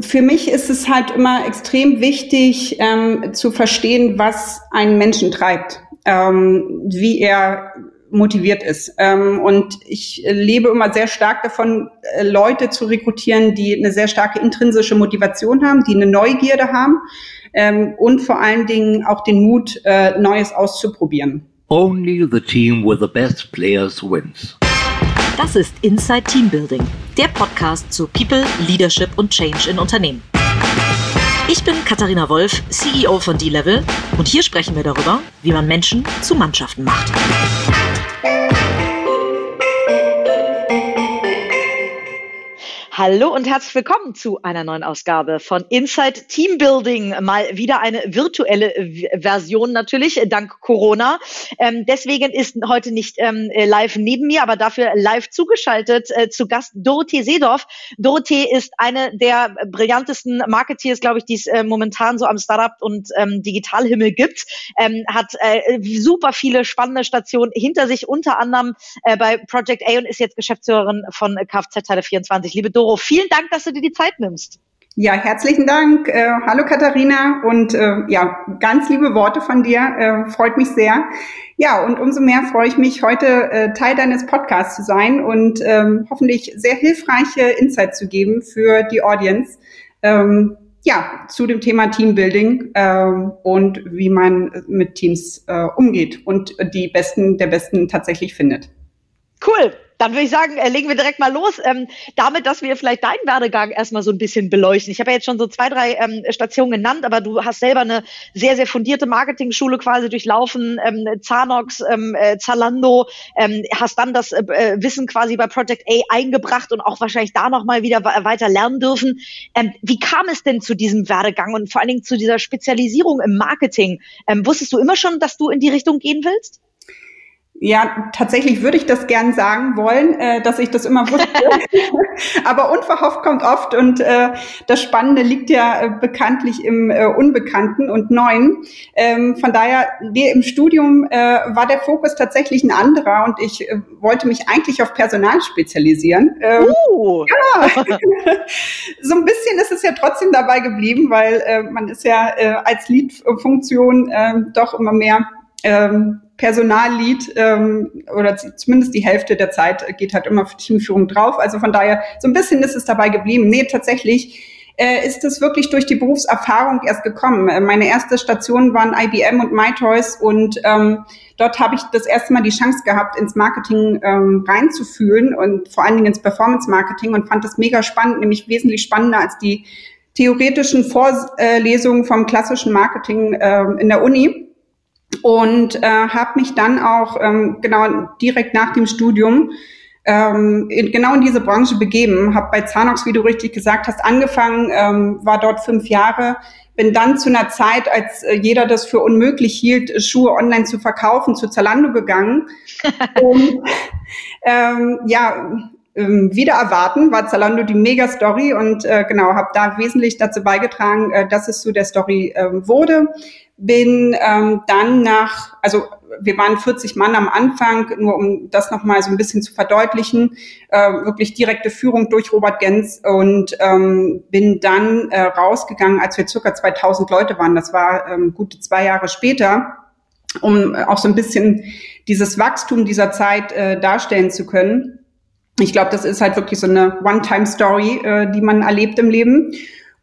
für mich ist es halt immer extrem wichtig ähm, zu verstehen, was einen Menschen treibt, ähm, wie er motiviert ist. Ähm, und ich lebe immer sehr stark davon, äh, Leute zu rekrutieren, die eine sehr starke intrinsische Motivation haben, die eine Neugierde haben ähm, und vor allen Dingen auch den Mut, äh, Neues auszuprobieren. Only the team with the best players wins. Das ist Inside Teambuilding, der Podcast zu People, Leadership und Change in Unternehmen. Ich bin Katharina Wolf, CEO von D-Level und hier sprechen wir darüber, wie man Menschen zu Mannschaften macht. Hallo und herzlich willkommen zu einer neuen Ausgabe von Inside Teambuilding. Mal wieder eine virtuelle Version natürlich, dank Corona. Ähm, deswegen ist heute nicht ähm, live neben mir, aber dafür live zugeschaltet äh, zu Gast Dorothee Seedorf. Dorothee ist eine der brillantesten Marketeers, glaube ich, die es äh, momentan so am Startup und ähm, Digitalhimmel gibt. Ähm, hat äh, super viele spannende Stationen hinter sich, unter anderem äh, bei Project A und ist jetzt Geschäftsführerin von Kfz Teile 24. Liebe Doro, Vielen Dank, dass du dir die Zeit nimmst. Ja, herzlichen Dank. Äh, hallo Katharina und äh, ja, ganz liebe Worte von dir. Äh, freut mich sehr. Ja, und umso mehr freue ich mich, heute äh, Teil deines Podcasts zu sein und ähm, hoffentlich sehr hilfreiche Insights zu geben für die Audience. Ähm, ja, zu dem Thema Teambuilding ähm, und wie man mit Teams äh, umgeht und die Besten der Besten tatsächlich findet. Cool. Dann würde ich sagen, äh, legen wir direkt mal los, ähm, damit, dass wir vielleicht deinen Werdegang erstmal so ein bisschen beleuchten. Ich habe ja jetzt schon so zwei, drei ähm, Stationen genannt, aber du hast selber eine sehr, sehr fundierte Marketing-Schule quasi durchlaufen, ähm, Zanox, ähm, äh, Zalando, ähm, hast dann das äh, äh, Wissen quasi bei Project A eingebracht und auch wahrscheinlich da nochmal wieder weiter lernen dürfen. Ähm, wie kam es denn zu diesem Werdegang und vor allen Dingen zu dieser Spezialisierung im Marketing? Ähm, wusstest du immer schon, dass du in die Richtung gehen willst? Ja, tatsächlich würde ich das gern sagen wollen, äh, dass ich das immer wusste. Aber unverhofft kommt oft und äh, das Spannende liegt ja äh, bekanntlich im äh, Unbekannten und Neuen. Ähm, von daher, wir im Studium äh, war der Fokus tatsächlich ein anderer und ich äh, wollte mich eigentlich auf Personal spezialisieren. Ähm, uh. Ja, so ein bisschen ist es ja trotzdem dabei geblieben, weil äh, man ist ja äh, als Lead-Funktion äh, doch immer mehr ähm, Personallead ähm, oder zumindest die Hälfte der Zeit geht halt immer für Teamführung drauf. Also von daher, so ein bisschen ist es dabei geblieben. Nee, tatsächlich äh, ist es wirklich durch die Berufserfahrung erst gekommen. Äh, meine erste Station waren IBM und MyToys und ähm, dort habe ich das erste Mal die Chance gehabt, ins Marketing ähm, reinzufühlen und vor allen Dingen ins Performance-Marketing und fand das mega spannend, nämlich wesentlich spannender als die theoretischen Vorlesungen vom klassischen Marketing äh, in der Uni und äh, habe mich dann auch ähm, genau direkt nach dem Studium ähm, in, genau in diese Branche begeben, habe bei Zanox, wie du richtig gesagt hast, angefangen, ähm, war dort fünf Jahre, bin dann zu einer Zeit, als äh, jeder das für unmöglich hielt, Schuhe online zu verkaufen, zu Zalando gegangen. und ähm, ja, ähm, wieder erwarten, war Zalando die Mega-Story und äh, genau, habe da wesentlich dazu beigetragen, äh, dass es zu der Story äh, wurde bin ähm, dann nach, also wir waren 40 Mann am Anfang, nur um das nochmal so ein bisschen zu verdeutlichen, äh, wirklich direkte Führung durch Robert Gens und ähm, bin dann äh, rausgegangen, als wir circa 2000 Leute waren. Das war ähm, gute zwei Jahre später, um auch so ein bisschen dieses Wachstum dieser Zeit äh, darstellen zu können. Ich glaube, das ist halt wirklich so eine One-Time-Story, äh, die man erlebt im Leben.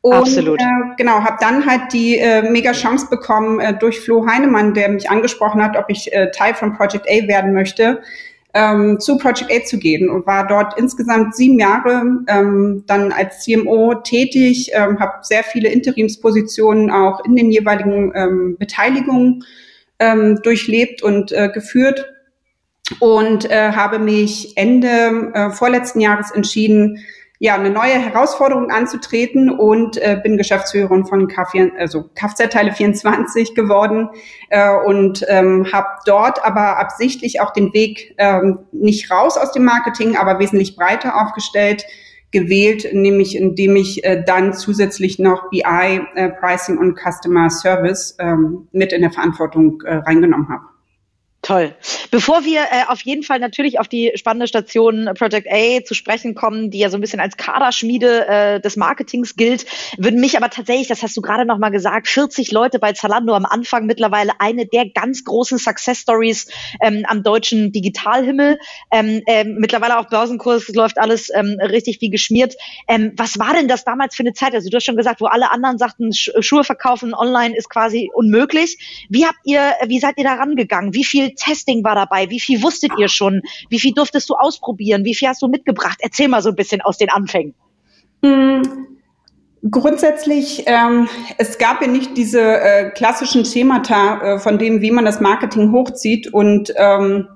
Und, Absolut. Äh, genau, habe dann halt die äh, mega Chance bekommen äh, durch Flo Heinemann, der mich angesprochen hat, ob ich äh, Teil von Project A werden möchte, ähm, zu Project A zu gehen und war dort insgesamt sieben Jahre ähm, dann als CMO tätig, ähm, habe sehr viele Interimspositionen auch in den jeweiligen ähm, Beteiligungen ähm, durchlebt und äh, geführt und äh, habe mich Ende äh, vorletzten Jahres entschieden, ja, eine neue Herausforderung anzutreten und äh, bin Geschäftsführerin von K4, also Kfz-Teile 24 geworden äh, und ähm, habe dort aber absichtlich auch den Weg ähm, nicht raus aus dem Marketing, aber wesentlich breiter aufgestellt gewählt, nämlich indem ich äh, dann zusätzlich noch BI, äh, Pricing und Customer Service ähm, mit in der Verantwortung äh, reingenommen habe. Toll. Bevor wir äh, auf jeden Fall natürlich auf die spannende Station Project A zu sprechen kommen, die ja so ein bisschen als Kaderschmiede äh, des Marketings gilt, würden mich aber tatsächlich, das hast du gerade noch mal gesagt, 40 Leute bei Zalando am Anfang mittlerweile eine der ganz großen Success Stories ähm, am deutschen Digitalhimmel. Ähm, äh, mittlerweile auch Börsenkurs, läuft alles ähm, richtig wie geschmiert. Ähm, was war denn das damals für eine Zeit? Also du hast schon gesagt, wo alle anderen sagten, Sch Schuhe verkaufen online ist quasi unmöglich. Wie habt ihr, wie seid ihr da rangegangen? Wie viel Testing war dabei? Wie viel wusstet ihr schon? Wie viel durftest du ausprobieren? Wie viel hast du mitgebracht? Erzähl mal so ein bisschen aus den Anfängen. Hm. Grundsätzlich, ähm, es gab ja nicht diese äh, klassischen Schemata äh, von dem, wie man das Marketing hochzieht und ähm,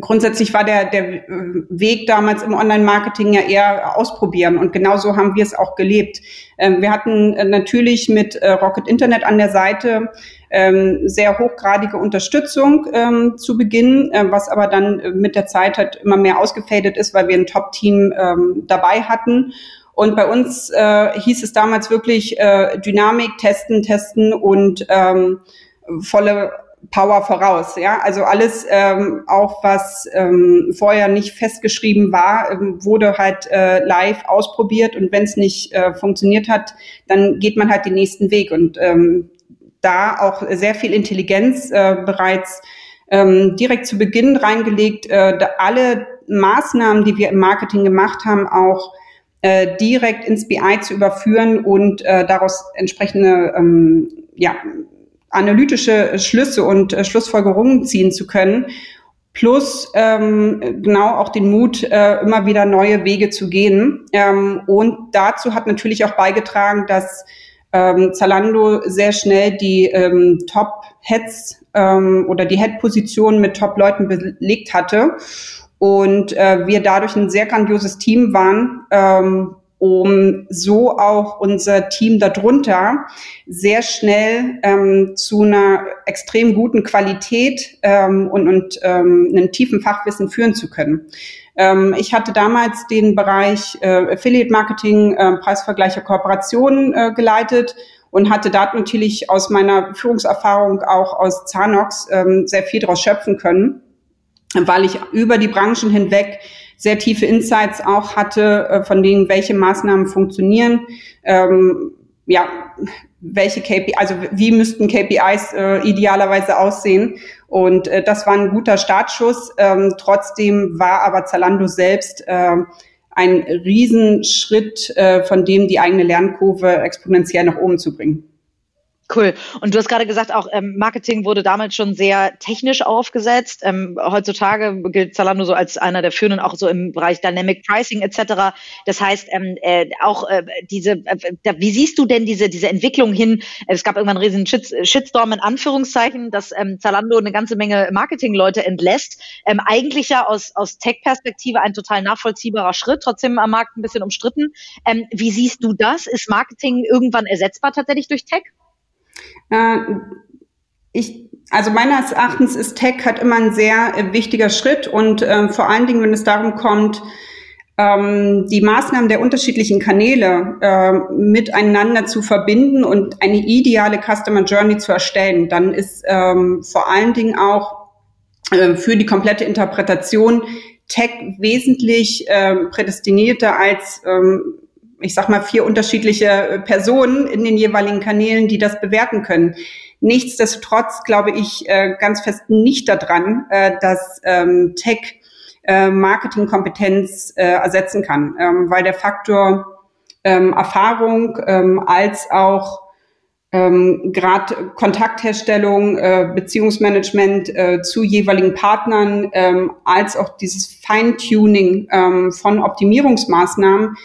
grundsätzlich war der, der Weg damals im Online-Marketing ja eher ausprobieren und genauso haben wir es auch gelebt. Ähm, wir hatten äh, natürlich mit äh, Rocket Internet an der Seite ähm, sehr hochgradige Unterstützung ähm, zu Beginn, äh, was aber dann mit der Zeit halt immer mehr ausgefadet ist, weil wir ein Top-Team ähm, dabei hatten. Und bei uns äh, hieß es damals wirklich äh, Dynamik testen, testen und ähm, volle Power voraus. Ja, also alles ähm, auch was ähm, vorher nicht festgeschrieben war, ähm, wurde halt äh, live ausprobiert und wenn es nicht äh, funktioniert hat, dann geht man halt den nächsten Weg und ähm, da auch sehr viel Intelligenz äh, bereits ähm, direkt zu Beginn reingelegt, äh, alle Maßnahmen, die wir im Marketing gemacht haben, auch äh, direkt ins BI zu überführen und äh, daraus entsprechende ähm, ja, analytische Schlüsse und äh, Schlussfolgerungen ziehen zu können. Plus ähm, genau auch den Mut, äh, immer wieder neue Wege zu gehen. Ähm, und dazu hat natürlich auch beigetragen, dass ähm, Zalando sehr schnell die ähm, Top-Heads ähm, oder die Head-Position mit Top-Leuten belegt hatte. Und äh, wir dadurch ein sehr grandioses Team waren, ähm, um so auch unser Team darunter sehr schnell ähm, zu einer extrem guten Qualität ähm, und, und ähm, einem tiefen Fachwissen führen zu können. Ähm, ich hatte damals den Bereich äh, Affiliate Marketing, äh, Preisvergleiche, Kooperationen äh, geleitet und hatte da natürlich aus meiner Führungserfahrung auch aus Zanox ähm, sehr viel daraus schöpfen können, weil ich über die Branchen hinweg sehr tiefe Insights auch hatte, von denen, welche Maßnahmen funktionieren. Ähm, ja, welche KPI, also wie müssten KPIs äh, idealerweise aussehen. Und äh, das war ein guter Startschuss. Ähm, trotzdem war aber Zalando selbst äh, ein Riesenschritt, äh, von dem die eigene Lernkurve exponentiell nach oben zu bringen. Cool. Und du hast gerade gesagt, auch ähm, Marketing wurde damals schon sehr technisch aufgesetzt. Ähm, heutzutage gilt Zalando so als einer der führenden, auch so im Bereich Dynamic Pricing etc. Das heißt, ähm, äh, auch äh, diese, äh, wie siehst du denn diese diese Entwicklung hin? Äh, es gab irgendwann einen riesen Shit, Shitstorm in Anführungszeichen, dass ähm, Zalando eine ganze Menge Marketingleute entlässt. Ähm, eigentlich ja aus aus Tech-Perspektive ein total nachvollziehbarer Schritt, trotzdem am Markt ein bisschen umstritten. Ähm, wie siehst du das? Ist Marketing irgendwann ersetzbar tatsächlich durch Tech? Äh, ich, also meines Erachtens ist Tech halt immer ein sehr äh, wichtiger Schritt und äh, vor allen Dingen, wenn es darum kommt, ähm, die Maßnahmen der unterschiedlichen Kanäle äh, miteinander zu verbinden und eine ideale Customer Journey zu erstellen, dann ist ähm, vor allen Dingen auch äh, für die komplette Interpretation Tech wesentlich äh, prädestinierter als ähm, ich sag mal, vier unterschiedliche äh, Personen in den jeweiligen Kanälen, die das bewerten können. Nichtsdestotrotz glaube ich äh, ganz fest nicht daran, äh, dass ähm, Tech Marketingkompetenz ersetzen kann, ähm, weil der Faktor ähm, Erfahrung als auch ähm, gerade Kontaktherstellung, äh, Beziehungsmanagement äh, zu jeweiligen Partnern, ähm, als auch dieses Feintuning ähm, von Optimierungsmaßnahmen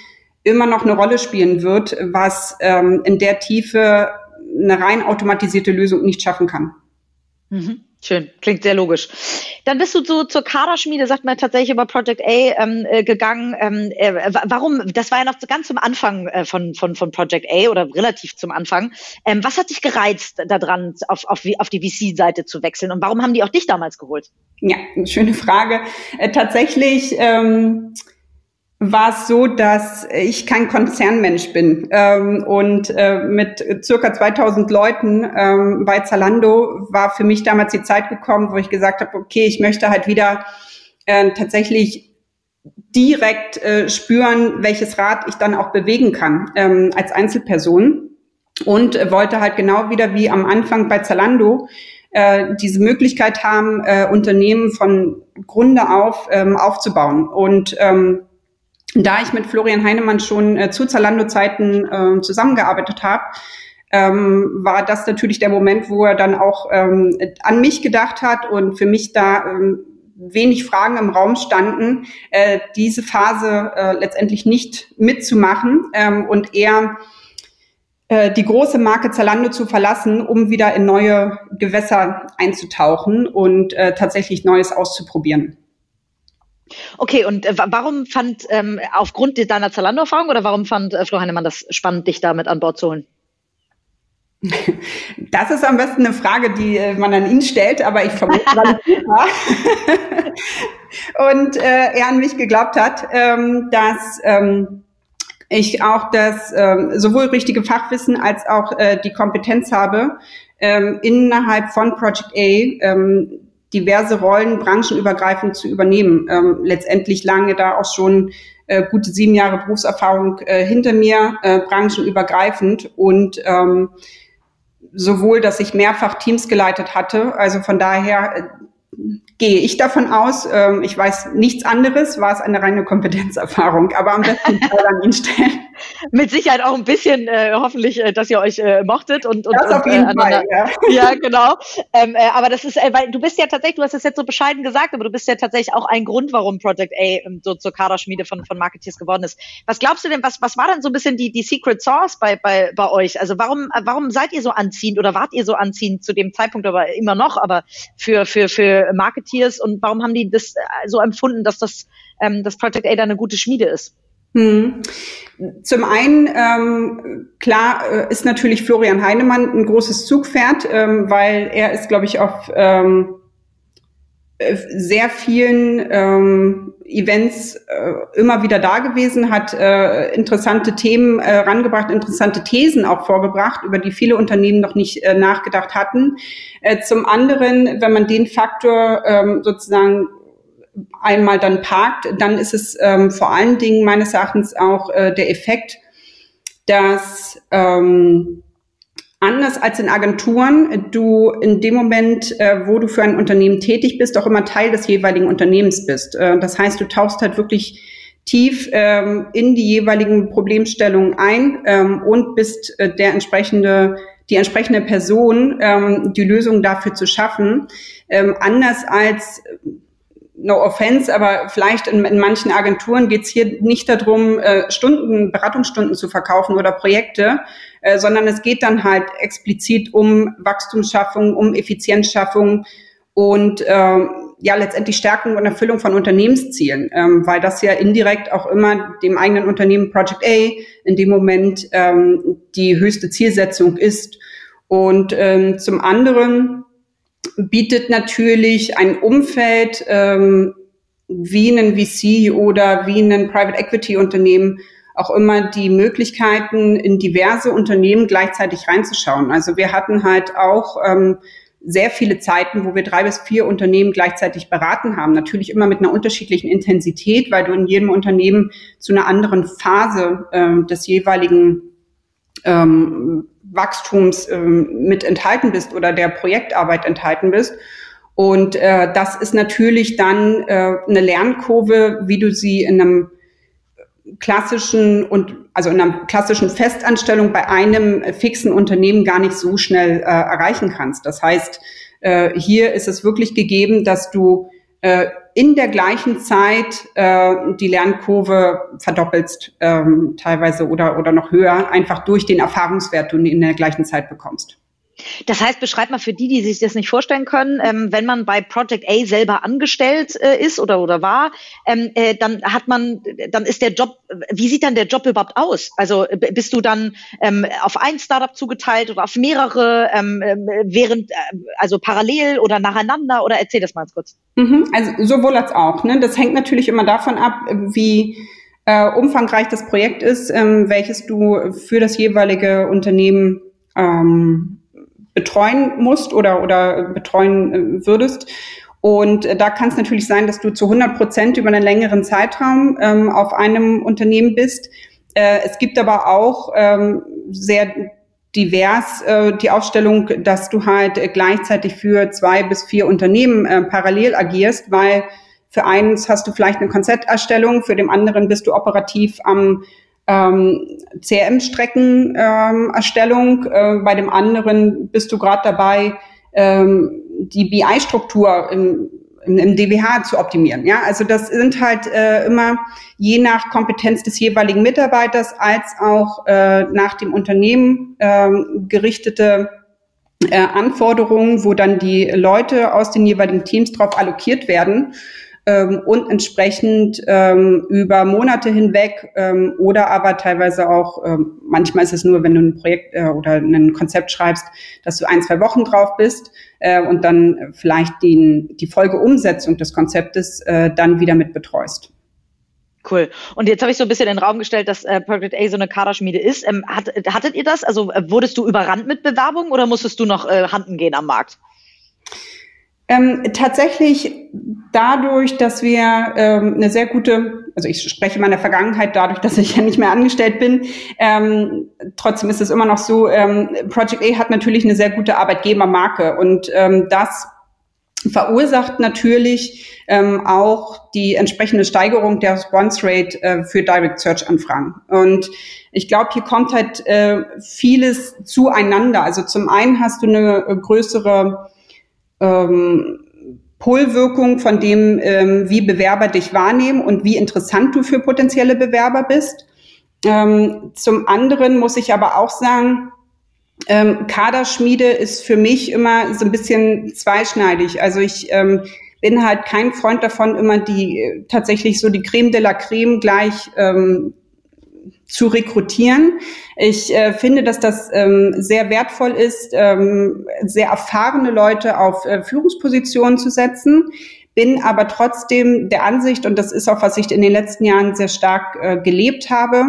immer noch eine Rolle spielen wird, was ähm, in der Tiefe eine rein automatisierte Lösung nicht schaffen kann. Mhm. Schön, klingt sehr logisch. Dann bist du so zur Kaderschmiede, sagt man tatsächlich über Project A ähm, äh, gegangen. Ähm, äh, warum? Das war ja noch ganz zum Anfang äh, von, von, von Project A oder relativ zum Anfang. Ähm, was hat dich gereizt daran, auf, auf, auf die VC-Seite zu wechseln und warum haben die auch dich damals geholt? Ja, eine schöne Frage. Äh, tatsächlich. Ähm war es so, dass ich kein Konzernmensch bin ähm, und äh, mit circa 2000 Leuten ähm, bei Zalando war für mich damals die Zeit gekommen, wo ich gesagt habe, okay, ich möchte halt wieder äh, tatsächlich direkt äh, spüren, welches Rad ich dann auch bewegen kann ähm, als Einzelperson und äh, wollte halt genau wieder wie am Anfang bei Zalando äh, diese Möglichkeit haben, äh, Unternehmen von Grunde auf ähm, aufzubauen. Und ähm, da ich mit Florian Heinemann schon äh, zu Zalando-Zeiten äh, zusammengearbeitet habe, ähm, war das natürlich der Moment, wo er dann auch ähm, an mich gedacht hat und für mich da ähm, wenig Fragen im Raum standen, äh, diese Phase äh, letztendlich nicht mitzumachen ähm, und eher äh, die große Marke Zalando zu verlassen, um wieder in neue Gewässer einzutauchen und äh, tatsächlich Neues auszuprobieren. Okay, und äh, warum fand, ähm, aufgrund deiner Zalando-Erfahrung oder warum fand äh, Flo Heinemann das spannend, dich da mit an Bord zu holen? Das ist am besten eine Frage, die äh, man an ihn stellt, aber ich vermute, weil ich war. und äh, er an mich geglaubt hat, ähm, dass ähm, ich auch das ähm, sowohl richtige Fachwissen als auch äh, die Kompetenz habe, ähm, innerhalb von Project A ähm, diverse Rollen branchenübergreifend zu übernehmen. Ähm, letztendlich lange da auch schon äh, gute sieben Jahre Berufserfahrung äh, hinter mir, äh, branchenübergreifend und ähm, sowohl, dass ich mehrfach Teams geleitet hatte, also von daher äh, gehe ich davon aus, ähm, ich weiß nichts anderes, war es eine reine Kompetenzerfahrung, aber am besten an ihn stellen. Mit Sicherheit auch ein bisschen, äh, hoffentlich, äh, dass ihr euch äh, mochtet und, und, das auf jeden und, äh, Fall, ja. ja, genau. Ähm, äh, aber das ist, weil du bist ja tatsächlich, du hast es jetzt so bescheiden gesagt, aber du bist ja tatsächlich auch ein Grund, warum Project A ähm, so zur Kaderschmiede von, von Marketeers geworden ist. Was glaubst du denn, was, was war denn so ein bisschen die, die Secret Source bei, bei, bei euch? Also warum, warum seid ihr so anziehend oder wart ihr so anziehend zu dem Zeitpunkt, aber immer noch, aber für, für, für Marketeers und warum haben die das äh, so empfunden, dass das, ähm, das Project A da eine gute Schmiede ist? Hm. Zum einen, ähm, klar, äh, ist natürlich Florian Heinemann ein großes Zugpferd, ähm, weil er ist, glaube ich, auf ähm, äh, sehr vielen ähm, Events äh, immer wieder da gewesen, hat äh, interessante Themen äh, rangebracht, interessante Thesen auch vorgebracht, über die viele Unternehmen noch nicht äh, nachgedacht hatten. Äh, zum anderen, wenn man den Faktor ähm, sozusagen einmal dann parkt, dann ist es ähm, vor allen Dingen meines Erachtens auch äh, der Effekt, dass ähm, anders als in Agenturen du in dem Moment, äh, wo du für ein Unternehmen tätig bist, auch immer Teil des jeweiligen Unternehmens bist. Äh, das heißt, du tauchst halt wirklich tief ähm, in die jeweiligen Problemstellungen ein ähm, und bist äh, der entsprechende die entsprechende Person ähm, die Lösung dafür zu schaffen. Ähm, anders als no offense, aber vielleicht in, in manchen Agenturen geht es hier nicht darum, äh, Stunden, Beratungsstunden zu verkaufen oder Projekte, äh, sondern es geht dann halt explizit um Wachstumsschaffung, um Effizienzschaffung und äh, ja letztendlich Stärkung und Erfüllung von Unternehmenszielen, ähm, weil das ja indirekt auch immer dem eigenen Unternehmen Project A in dem Moment ähm, die höchste Zielsetzung ist. Und ähm, zum anderen bietet natürlich ein Umfeld ähm, wie ein VC oder wie ein Private Equity Unternehmen auch immer die Möglichkeiten, in diverse Unternehmen gleichzeitig reinzuschauen. Also wir hatten halt auch ähm, sehr viele Zeiten, wo wir drei bis vier Unternehmen gleichzeitig beraten haben. Natürlich immer mit einer unterschiedlichen Intensität, weil du in jedem Unternehmen zu einer anderen Phase ähm, des jeweiligen ähm, Wachstums ähm, mit enthalten bist oder der Projektarbeit enthalten bist. Und äh, das ist natürlich dann äh, eine Lernkurve, wie du sie in einem klassischen und also in einer klassischen Festanstellung bei einem fixen Unternehmen gar nicht so schnell äh, erreichen kannst. Das heißt, äh, hier ist es wirklich gegeben, dass du äh, in der gleichen Zeit äh, die Lernkurve verdoppelst, ähm, teilweise oder, oder noch höher, einfach durch den Erfahrungswert, den du in der gleichen Zeit bekommst. Das heißt, beschreib mal für die, die sich das nicht vorstellen können, ähm, wenn man bei Project A selber angestellt äh, ist oder oder war, ähm, äh, dann hat man, dann ist der Job, wie sieht dann der Job überhaupt aus? Also bist du dann ähm, auf ein Startup zugeteilt oder auf mehrere, ähm, ähm, während, äh, also parallel oder nacheinander oder erzähl das mal kurz. Mhm, also sowohl als auch. Ne? Das hängt natürlich immer davon ab, wie äh, umfangreich das Projekt ist, ähm, welches du für das jeweilige Unternehmen ähm, betreuen musst oder, oder betreuen äh, würdest. Und äh, da kann es natürlich sein, dass du zu 100 Prozent über einen längeren Zeitraum ähm, auf einem Unternehmen bist. Äh, es gibt aber auch ähm, sehr divers äh, die Aufstellung, dass du halt gleichzeitig für zwei bis vier Unternehmen äh, parallel agierst, weil für eins hast du vielleicht eine Konzepterstellung, für den anderen bist du operativ am ähm, CRM-Streckenerstellung, ähm, äh, bei dem anderen bist du gerade dabei, ähm, die BI-Struktur im, im, DWH zu optimieren. Ja, also das sind halt äh, immer je nach Kompetenz des jeweiligen Mitarbeiters als auch äh, nach dem Unternehmen äh, gerichtete äh, Anforderungen, wo dann die Leute aus den jeweiligen Teams drauf allokiert werden ähm, und entsprechend ähm, über Monate hinweg ähm, oder aber teilweise auch, ähm, manchmal ist es nur, wenn du ein Projekt äh, oder ein Konzept schreibst, dass du ein, zwei Wochen drauf bist äh, und dann vielleicht die, die Folgeumsetzung des Konzeptes äh, dann wieder mit betreust. Cool. Und jetzt habe ich so ein bisschen in den Raum gestellt, dass äh, Project A so eine Kaderschmiede ist. Ähm, hat, hattet ihr das? Also äh, wurdest du überrannt mit Bewerbungen oder musstest du noch äh, handen gehen am Markt? Ähm, tatsächlich dadurch, dass wir ähm, eine sehr gute, also ich spreche meiner Vergangenheit dadurch, dass ich ja nicht mehr angestellt bin. Ähm, trotzdem ist es immer noch so, ähm, Project A hat natürlich eine sehr gute Arbeitgebermarke und ähm, das verursacht natürlich ähm, auch die entsprechende Steigerung der Response Rate äh, für Direct Search Anfragen. Und ich glaube, hier kommt halt äh, vieles zueinander. Also zum einen hast du eine größere ähm, Pull-Wirkung von dem, ähm, wie Bewerber dich wahrnehmen und wie interessant du für potenzielle Bewerber bist. Ähm, zum anderen muss ich aber auch sagen, ähm, Kaderschmiede ist für mich immer so ein bisschen zweischneidig. Also ich ähm, bin halt kein Freund davon, immer die äh, tatsächlich so die Creme de la Creme gleich ähm, zu rekrutieren. Ich äh, finde, dass das ähm, sehr wertvoll ist, ähm, sehr erfahrene Leute auf äh, Führungspositionen zu setzen, bin aber trotzdem der Ansicht, und das ist auch, was ich in den letzten Jahren sehr stark äh, gelebt habe,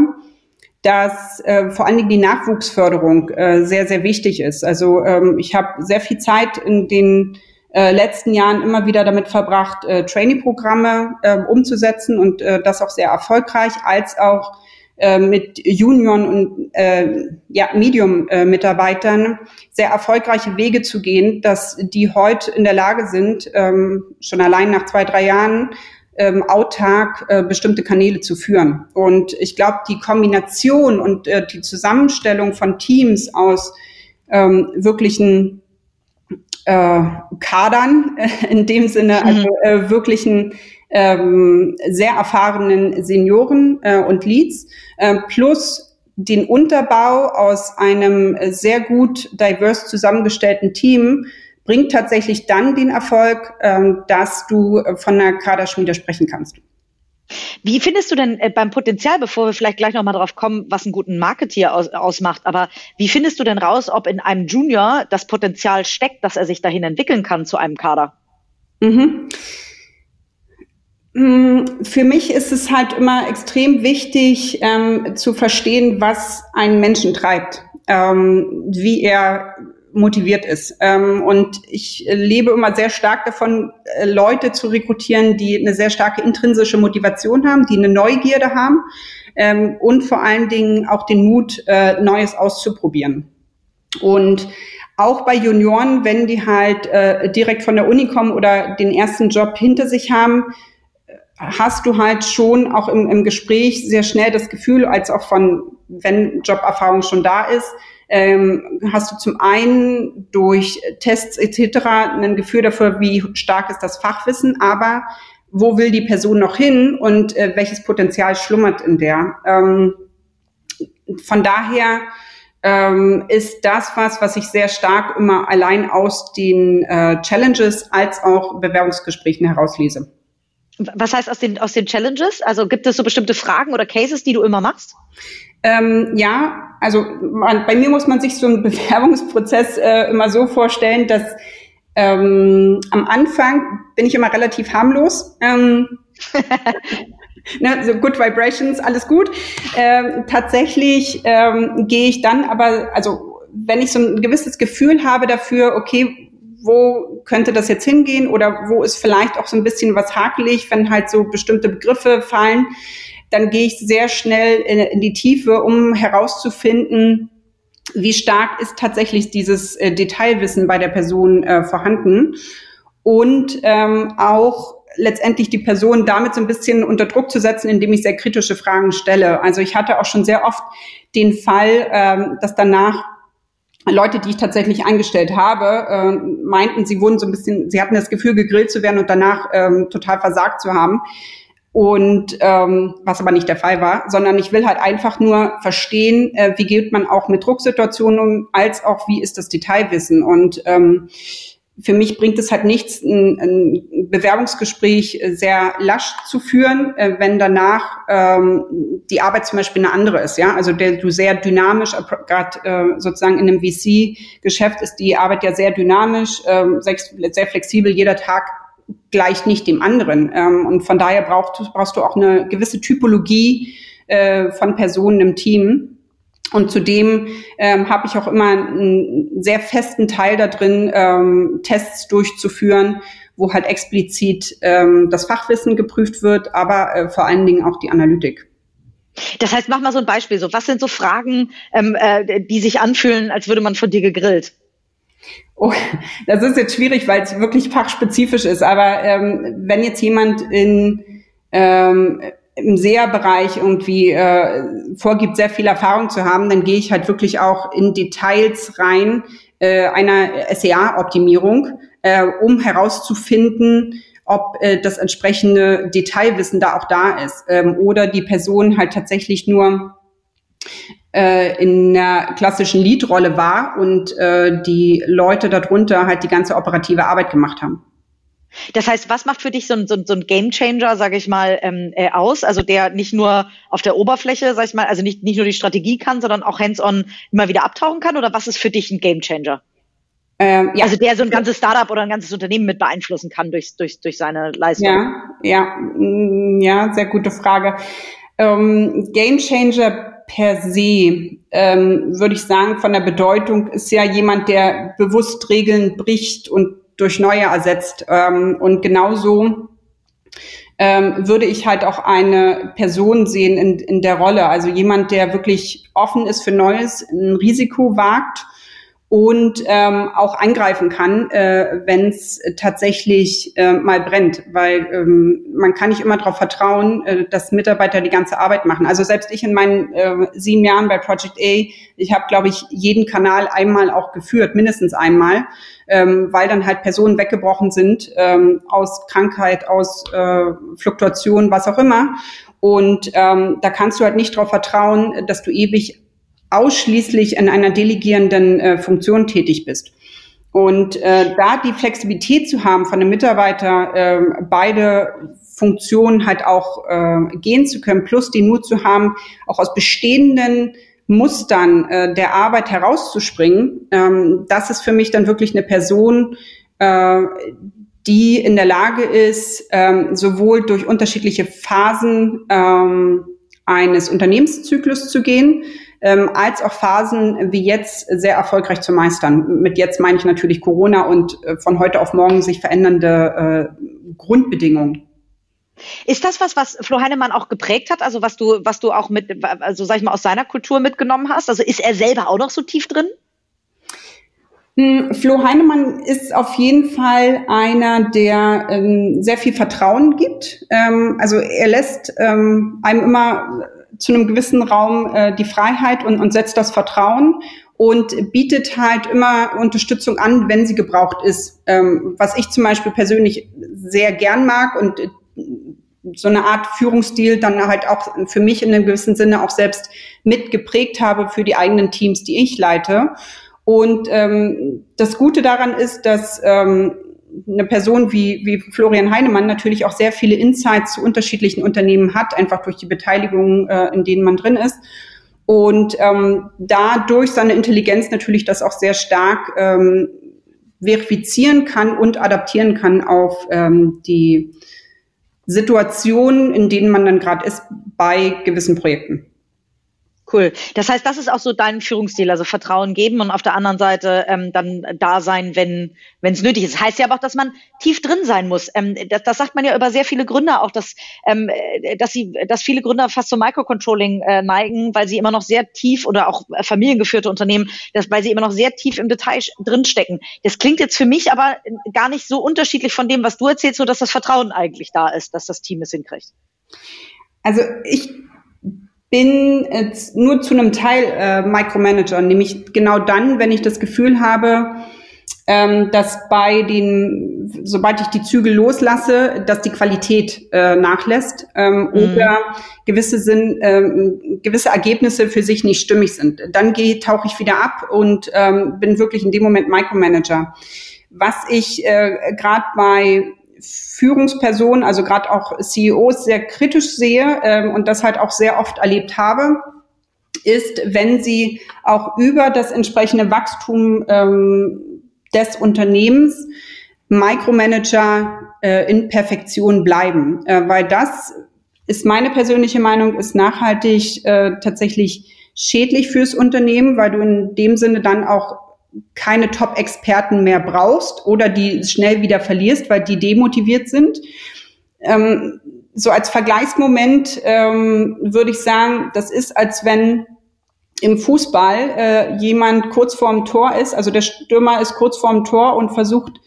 dass äh, vor allen Dingen die Nachwuchsförderung äh, sehr, sehr wichtig ist. Also ähm, ich habe sehr viel Zeit in den äh, letzten Jahren immer wieder damit verbracht, äh, Trainee-Programme äh, umzusetzen und äh, das auch sehr erfolgreich, als auch äh, mit Junioren und äh, ja, Medium-Mitarbeitern sehr erfolgreiche Wege zu gehen, dass die heute in der Lage sind, ähm, schon allein nach zwei, drei Jahren ähm, autark äh, bestimmte Kanäle zu führen. Und ich glaube, die Kombination und äh, die Zusammenstellung von Teams aus ähm, wirklichen äh, Kadern, äh, in dem Sinne, also mhm. äh, wirklichen ähm, sehr erfahrenen Senioren äh, und Leads äh, plus den Unterbau aus einem sehr gut divers zusammengestellten Team bringt tatsächlich dann den Erfolg, äh, dass du von einer Kaderschmiede sprechen kannst. Wie findest du denn äh, beim Potenzial, bevor wir vielleicht gleich nochmal drauf kommen, was einen guten Marketeer aus, ausmacht, aber wie findest du denn raus, ob in einem Junior das Potenzial steckt, dass er sich dahin entwickeln kann zu einem Kader? Mhm. Mm, für mich ist es halt immer extrem wichtig ähm, zu verstehen, was einen Menschen treibt, ähm, wie er motiviert ist. Ähm, und ich lebe immer sehr stark davon, äh, Leute zu rekrutieren, die eine sehr starke intrinsische Motivation haben, die eine Neugierde haben ähm, und vor allen Dingen auch den Mut, äh, Neues auszuprobieren. Und auch bei Junioren, wenn die halt äh, direkt von der Uni kommen oder den ersten Job hinter sich haben, hast du halt schon auch im, im Gespräch sehr schnell das Gefühl, als auch von, wenn Joberfahrung schon da ist, ähm, hast du zum einen durch Tests etc. ein Gefühl dafür, wie stark ist das Fachwissen, aber wo will die Person noch hin und äh, welches Potenzial schlummert in der. Ähm, von daher ähm, ist das was, was ich sehr stark immer allein aus den äh, Challenges als auch Bewerbungsgesprächen herauslese. Was heißt aus den, aus den Challenges? Also gibt es so bestimmte Fragen oder Cases, die du immer machst? Ähm, ja, also man, bei mir muss man sich so einen Bewerbungsprozess äh, immer so vorstellen, dass ähm, am Anfang bin ich immer relativ harmlos. Ähm, ne, so Good Vibrations, alles gut. Ähm, tatsächlich ähm, gehe ich dann aber, also wenn ich so ein gewisses Gefühl habe dafür, okay, wo könnte das jetzt hingehen? Oder wo ist vielleicht auch so ein bisschen was hakelig, wenn halt so bestimmte Begriffe fallen, dann gehe ich sehr schnell in, in die Tiefe, um herauszufinden, wie stark ist tatsächlich dieses äh, Detailwissen bei der Person äh, vorhanden. Und ähm, auch letztendlich die Person damit so ein bisschen unter Druck zu setzen, indem ich sehr kritische Fragen stelle. Also ich hatte auch schon sehr oft den Fall, ähm, dass danach Leute, die ich tatsächlich eingestellt habe, äh, meinten, sie wurden so ein bisschen, sie hatten das Gefühl, gegrillt zu werden und danach ähm, total versagt zu haben. Und ähm, was aber nicht der Fall war, sondern ich will halt einfach nur verstehen, äh, wie geht man auch mit Drucksituationen um, als auch wie ist das Detailwissen. Und ähm, für mich bringt es halt nichts, ein, ein Bewerbungsgespräch sehr lasch zu führen, äh, wenn danach ähm, die Arbeit zum Beispiel eine andere ist. Ja, also der du sehr dynamisch, gerade äh, sozusagen in einem VC-Geschäft ist die Arbeit ja sehr dynamisch, äh, sehr, sehr flexibel. Jeder Tag gleicht nicht dem anderen. Ähm, und von daher brauchst, brauchst du auch eine gewisse Typologie äh, von Personen im Team und zudem ähm, habe ich auch immer einen sehr festen Teil da drin, ähm, Tests durchzuführen, wo halt explizit ähm, das Fachwissen geprüft wird, aber äh, vor allen Dingen auch die Analytik. Das heißt, mach mal so ein Beispiel. So, was sind so Fragen, ähm, äh, die sich anfühlen, als würde man von dir gegrillt? Oh, das ist jetzt schwierig, weil es wirklich fachspezifisch ist. Aber ähm, wenn jetzt jemand in ähm, im SEA-Bereich irgendwie äh, vorgibt, sehr viel Erfahrung zu haben, dann gehe ich halt wirklich auch in Details rein äh, einer SEA-Optimierung, äh, um herauszufinden, ob äh, das entsprechende Detailwissen da auch da ist ähm, oder die Person halt tatsächlich nur äh, in einer klassischen Lead-Rolle war und äh, die Leute darunter halt die ganze operative Arbeit gemacht haben. Das heißt, was macht für dich so ein, so, so ein Game Changer, sage ich mal, ähm, äh, aus? Also der nicht nur auf der Oberfläche, sag ich mal, also nicht, nicht nur die Strategie kann, sondern auch hands-on immer wieder abtauchen kann? Oder was ist für dich ein Game Changer? Ähm, ja. Also der so ein ganzes Startup oder ein ganzes Unternehmen mit beeinflussen kann durch, durch, durch seine Leistung. Ja, ja, mm, ja, sehr gute Frage. Ähm, Game Changer per se, ähm, würde ich sagen, von der Bedeutung ist ja jemand, der bewusst Regeln bricht und durch neue ersetzt. Ähm, und genauso ähm, würde ich halt auch eine Person sehen in, in der Rolle. Also jemand, der wirklich offen ist für Neues, ein Risiko wagt und ähm, auch eingreifen kann, äh, wenn es tatsächlich äh, mal brennt, weil ähm, man kann nicht immer darauf vertrauen, äh, dass Mitarbeiter die ganze Arbeit machen. Also selbst ich in meinen äh, sieben Jahren bei Project A, ich habe, glaube ich, jeden Kanal einmal auch geführt, mindestens einmal, ähm, weil dann halt Personen weggebrochen sind ähm, aus Krankheit, aus äh, Fluktuation, was auch immer. Und ähm, da kannst du halt nicht darauf vertrauen, dass du ewig ausschließlich in einer delegierenden äh, Funktion tätig bist. Und äh, da die Flexibilität zu haben von einem Mitarbeiter, äh, beide Funktionen halt auch äh, gehen zu können, plus den Mut zu haben, auch aus bestehenden Mustern äh, der Arbeit herauszuspringen, ähm, das ist für mich dann wirklich eine Person, äh, die in der Lage ist, ähm, sowohl durch unterschiedliche Phasen ähm, eines Unternehmenszyklus zu gehen, ähm, als auch Phasen wie jetzt sehr erfolgreich zu meistern. Mit jetzt meine ich natürlich Corona und äh, von heute auf morgen sich verändernde äh, Grundbedingungen. Ist das was, was Flo Heinemann auch geprägt hat? Also was du, was du auch mit, also sag ich mal, aus seiner Kultur mitgenommen hast? Also ist er selber auch noch so tief drin? Hm, Flo Heinemann ist auf jeden Fall einer, der ähm, sehr viel Vertrauen gibt. Ähm, also er lässt ähm, einem immer zu einem gewissen Raum äh, die Freiheit und, und setzt das Vertrauen und bietet halt immer Unterstützung an, wenn sie gebraucht ist. Ähm, was ich zum Beispiel persönlich sehr gern mag und äh, so eine Art Führungsstil dann halt auch für mich in einem gewissen Sinne auch selbst mitgeprägt habe für die eigenen Teams, die ich leite. Und ähm, das Gute daran ist, dass ähm, eine Person wie, wie Florian Heinemann natürlich auch sehr viele Insights zu unterschiedlichen Unternehmen hat, einfach durch die Beteiligung, äh, in denen man drin ist. Und ähm, dadurch seine Intelligenz natürlich das auch sehr stark ähm, verifizieren kann und adaptieren kann auf ähm, die Situationen, in denen man dann gerade ist bei gewissen Projekten. Cool. Das heißt, das ist auch so dein Führungsstil, also Vertrauen geben und auf der anderen Seite ähm, dann da sein, wenn wenn es nötig ist. Heißt ja aber auch, dass man tief drin sein muss. Ähm, das, das sagt man ja über sehr viele Gründer auch, dass ähm, dass sie, dass viele Gründer fast zum Microcontrolling äh, neigen, weil sie immer noch sehr tief oder auch familiengeführte Unternehmen, das, weil sie immer noch sehr tief im Detail drinstecken. Das klingt jetzt für mich aber gar nicht so unterschiedlich von dem, was du erzählst, so dass das Vertrauen eigentlich da ist, dass das Team es hinkriegt. Also ich bin jetzt nur zu einem Teil äh, Micromanager, nämlich genau dann, wenn ich das Gefühl habe, ähm, dass bei den, sobald ich die Zügel loslasse, dass die Qualität äh, nachlässt ähm, mhm. oder gewisse sind, ähm, gewisse Ergebnisse für sich nicht stimmig sind. Dann gehe, tauche ich wieder ab und ähm, bin wirklich in dem Moment Micromanager. Was ich äh, gerade bei Führungspersonen, also gerade auch CEOs, sehr kritisch sehe ähm, und das halt auch sehr oft erlebt habe, ist, wenn sie auch über das entsprechende Wachstum ähm, des Unternehmens Micromanager äh, in Perfektion bleiben, äh, weil das ist meine persönliche Meinung, ist nachhaltig äh, tatsächlich schädlich fürs Unternehmen, weil du in dem Sinne dann auch keine Top-Experten mehr brauchst oder die schnell wieder verlierst, weil die demotiviert sind. Ähm, so als Vergleichsmoment ähm, würde ich sagen, das ist, als wenn im Fußball äh, jemand kurz vorm Tor ist, also der Stürmer ist kurz vorm Tor und versucht,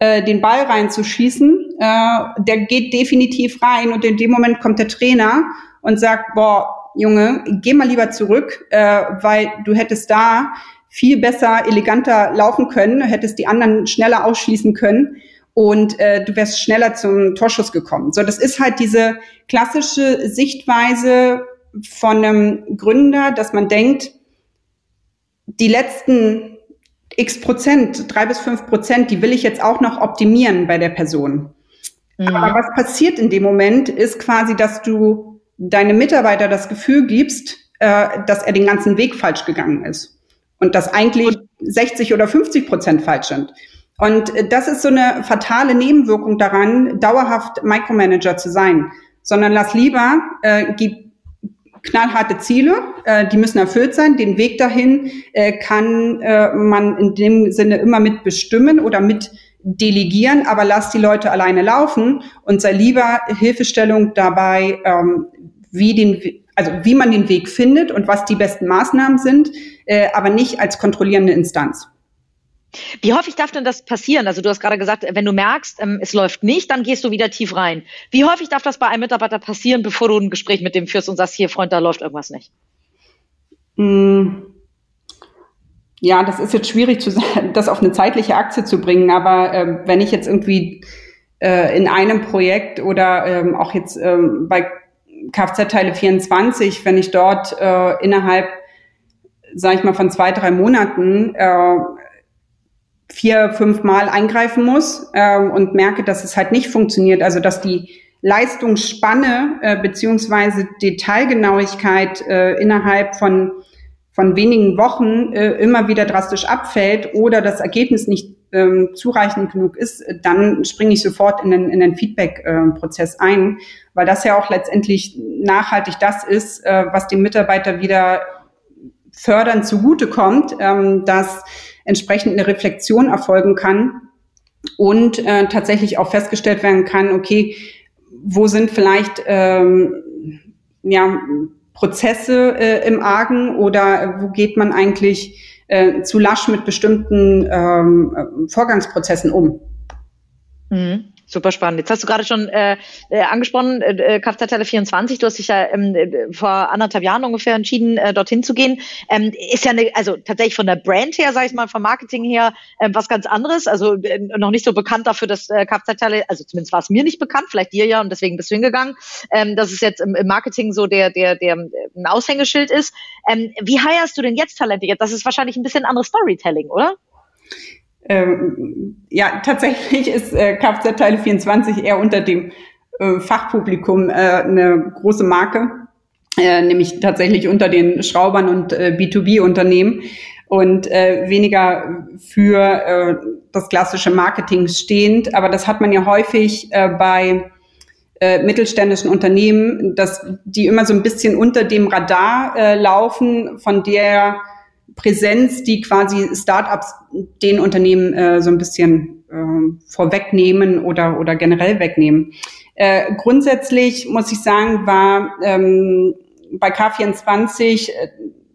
äh, den Ball reinzuschießen. Äh, der geht definitiv rein und in dem Moment kommt der Trainer und sagt, boah, Junge, geh mal lieber zurück, äh, weil du hättest da viel besser, eleganter laufen können, hättest die anderen schneller ausschließen können und äh, du wärst schneller zum Torschuss gekommen. So, das ist halt diese klassische Sichtweise von einem Gründer, dass man denkt, die letzten x Prozent, drei bis fünf Prozent, die will ich jetzt auch noch optimieren bei der Person. Mhm. Aber was passiert in dem Moment, ist quasi, dass du deine Mitarbeiter das Gefühl gibst, äh, dass er den ganzen Weg falsch gegangen ist und dass eigentlich 60 oder 50 Prozent falsch sind. Und äh, das ist so eine fatale Nebenwirkung daran, dauerhaft Micromanager zu sein, sondern lass lieber, äh, gib knallharte Ziele, äh, die müssen erfüllt sein. Den Weg dahin äh, kann äh, man in dem Sinne immer mit bestimmen oder mit delegieren, aber lass die Leute alleine laufen und sei lieber Hilfestellung dabei, ähm, wie den also wie man den Weg findet und was die besten Maßnahmen sind, äh, aber nicht als kontrollierende Instanz. Wie häufig darf denn das passieren? Also du hast gerade gesagt, wenn du merkst, ähm, es läuft nicht, dann gehst du wieder tief rein. Wie häufig darf das bei einem Mitarbeiter passieren, bevor du ein Gespräch mit dem führst und sagst, hier Freund, da läuft irgendwas nicht? Mm. Ja, das ist jetzt schwierig, zu, das auf eine zeitliche Achse zu bringen. Aber äh, wenn ich jetzt irgendwie äh, in einem Projekt oder ähm, auch jetzt ähm, bei Kfz-Teile 24, wenn ich dort äh, innerhalb, sage ich mal, von zwei, drei Monaten äh, vier, fünf Mal eingreifen muss äh, und merke, dass es halt nicht funktioniert, also dass die Leistungsspanne äh, beziehungsweise Detailgenauigkeit äh, innerhalb von von wenigen Wochen äh, immer wieder drastisch abfällt oder das Ergebnis nicht ähm, zureichend genug ist, dann springe ich sofort in den, in den Feedback-Prozess ein, weil das ja auch letztendlich nachhaltig das ist, äh, was dem Mitarbeiter wieder fördern zugutekommt, ähm, dass entsprechend eine Reflexion erfolgen kann und äh, tatsächlich auch festgestellt werden kann, okay, wo sind vielleicht ähm, ja, Prozesse äh, im Argen oder wo geht man eigentlich äh, zu lasch mit bestimmten ähm, Vorgangsprozessen um? Mhm. Super spannend. Jetzt hast du gerade schon äh, äh, angesprochen, äh, Kfz-Teile 24. Du hast dich ja ähm, äh, vor anderthalb Jahren ungefähr entschieden, äh, dorthin zu gehen. Ähm, ist ja eine, also tatsächlich von der Brand her, sage ich mal, vom Marketing her, äh, was ganz anderes. Also äh, noch nicht so bekannt dafür, dass äh, Kfz-Teile, also zumindest war es mir nicht bekannt, vielleicht dir ja und deswegen bist du hingegangen, ähm, dass es jetzt im, im Marketing so der, der, der äh, ein Aushängeschild ist. Ähm, wie heierst du denn jetzt Talente? Das ist wahrscheinlich ein bisschen anderes Storytelling, oder? Ähm, ja, tatsächlich ist äh, Kfz Teile 24 eher unter dem äh, Fachpublikum äh, eine große Marke, äh, nämlich tatsächlich unter den Schraubern und äh, B2B-Unternehmen und äh, weniger für äh, das klassische Marketing stehend. Aber das hat man ja häufig äh, bei äh, mittelständischen Unternehmen, dass die immer so ein bisschen unter dem Radar äh, laufen von der Präsenz, die quasi Startups den Unternehmen äh, so ein bisschen äh, vorwegnehmen oder, oder generell wegnehmen. Äh, grundsätzlich muss ich sagen, war ähm, bei K24 äh,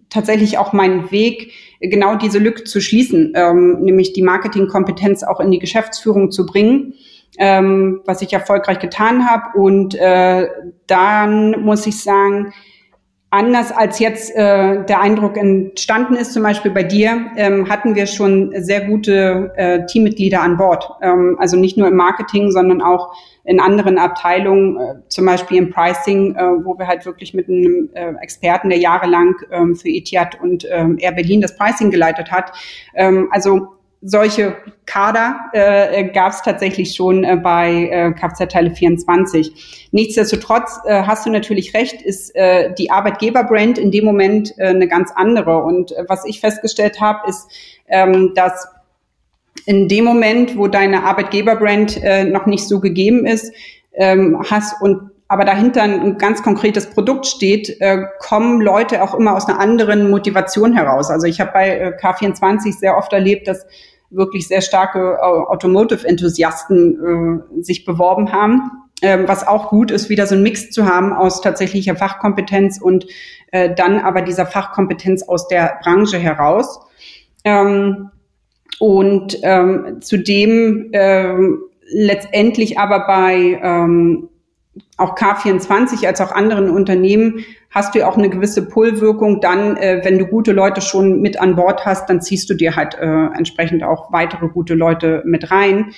tatsächlich auch mein Weg, genau diese Lücke zu schließen, ähm, nämlich die Marketingkompetenz auch in die Geschäftsführung zu bringen, ähm, was ich erfolgreich getan habe. Und äh, dann muss ich sagen, anders als jetzt äh, der Eindruck entstanden ist, zum Beispiel bei dir, ähm, hatten wir schon sehr gute äh, Teammitglieder an Bord. Ähm, also nicht nur im Marketing, sondern auch in anderen Abteilungen, äh, zum Beispiel im Pricing, äh, wo wir halt wirklich mit einem äh, Experten, der jahrelang ähm, für Etihad und ähm, Air Berlin das Pricing geleitet hat. Ähm, also solche Kader äh, gab es tatsächlich schon äh, bei äh, Kfz-Teile 24. Nichtsdestotrotz äh, hast du natürlich recht, ist äh, die Arbeitgeberbrand in dem Moment äh, eine ganz andere. Und äh, was ich festgestellt habe, ist, ähm, dass in dem Moment, wo deine Arbeitgeberbrand äh, noch nicht so gegeben ist, ähm, hast und aber dahinter ein ganz konkretes Produkt steht, äh, kommen Leute auch immer aus einer anderen Motivation heraus. Also ich habe bei äh, K24 sehr oft erlebt, dass wirklich sehr starke äh, Automotive-Enthusiasten äh, sich beworben haben. Ähm, was auch gut ist, wieder so ein Mix zu haben aus tatsächlicher Fachkompetenz und äh, dann aber dieser Fachkompetenz aus der Branche heraus. Ähm, und ähm, zudem ähm, letztendlich aber bei ähm, auch K24 als auch anderen Unternehmen hast du ja auch eine gewisse Pullwirkung. Dann, äh, wenn du gute Leute schon mit an Bord hast, dann ziehst du dir halt äh, entsprechend auch weitere gute Leute mit rein.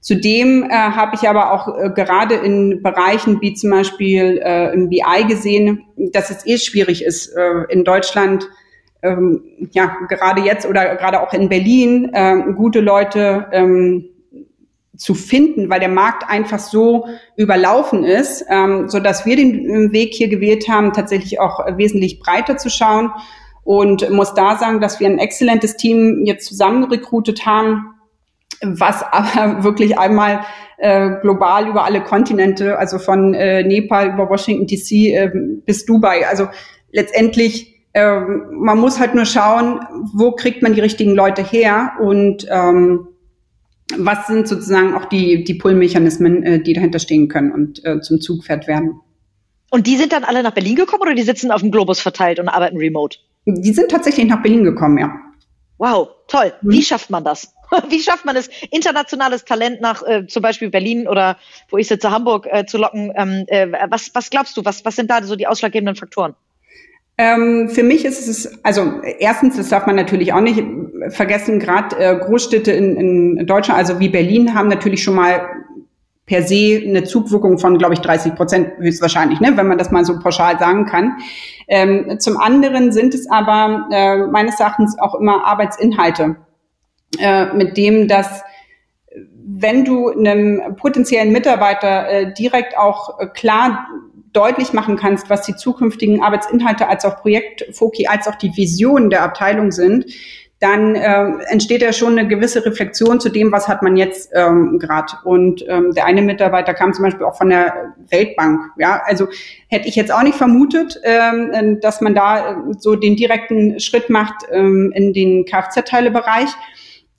Zudem äh, habe ich aber auch äh, gerade in Bereichen wie zum Beispiel äh, im BI gesehen, dass es eh schwierig ist, äh, in Deutschland, ähm, ja, gerade jetzt oder gerade auch in Berlin, äh, gute Leute ähm, zu finden, weil der Markt einfach so überlaufen ist, ähm, so dass wir den Weg hier gewählt haben, tatsächlich auch wesentlich breiter zu schauen. Und muss da sagen, dass wir ein exzellentes Team jetzt zusammen rekrutiert haben, was aber wirklich einmal äh, global über alle Kontinente, also von äh, Nepal über Washington DC äh, bis Dubai, also letztendlich äh, man muss halt nur schauen, wo kriegt man die richtigen Leute her? Und ähm, was sind sozusagen auch die, die Pull-Mechanismen, äh, die dahinter stehen können und äh, zum Zugpferd werden. Und die sind dann alle nach Berlin gekommen oder die sitzen auf dem Globus verteilt und arbeiten remote? Die sind tatsächlich nach Berlin gekommen, ja. Wow, toll. Mhm. Wie schafft man das? Wie schafft man es, internationales Talent nach äh, zum Beispiel Berlin oder wo ich sitze, Hamburg äh, zu locken? Ähm, äh, was, was glaubst du, was, was sind da so die ausschlaggebenden Faktoren? Ähm, für mich ist es, also erstens, das darf man natürlich auch nicht vergessen, gerade äh, Großstädte in, in Deutschland, also wie Berlin, haben natürlich schon mal per se eine Zugwirkung von, glaube ich, 30 Prozent höchstwahrscheinlich, ne, wenn man das mal so pauschal sagen kann. Ähm, zum anderen sind es aber äh, meines Erachtens auch immer Arbeitsinhalte, äh, mit dem das wenn du einem potenziellen Mitarbeiter äh, direkt auch äh, klar deutlich machen kannst, was die zukünftigen Arbeitsinhalte als auch Projektfoki, als auch die Visionen der Abteilung sind, dann äh, entsteht ja schon eine gewisse Reflexion zu dem, was hat man jetzt ähm, gerade. Und ähm, der eine Mitarbeiter kam zum Beispiel auch von der Weltbank. Ja, also hätte ich jetzt auch nicht vermutet, ähm, dass man da äh, so den direkten Schritt macht ähm, in den Kfz-Teilebereich.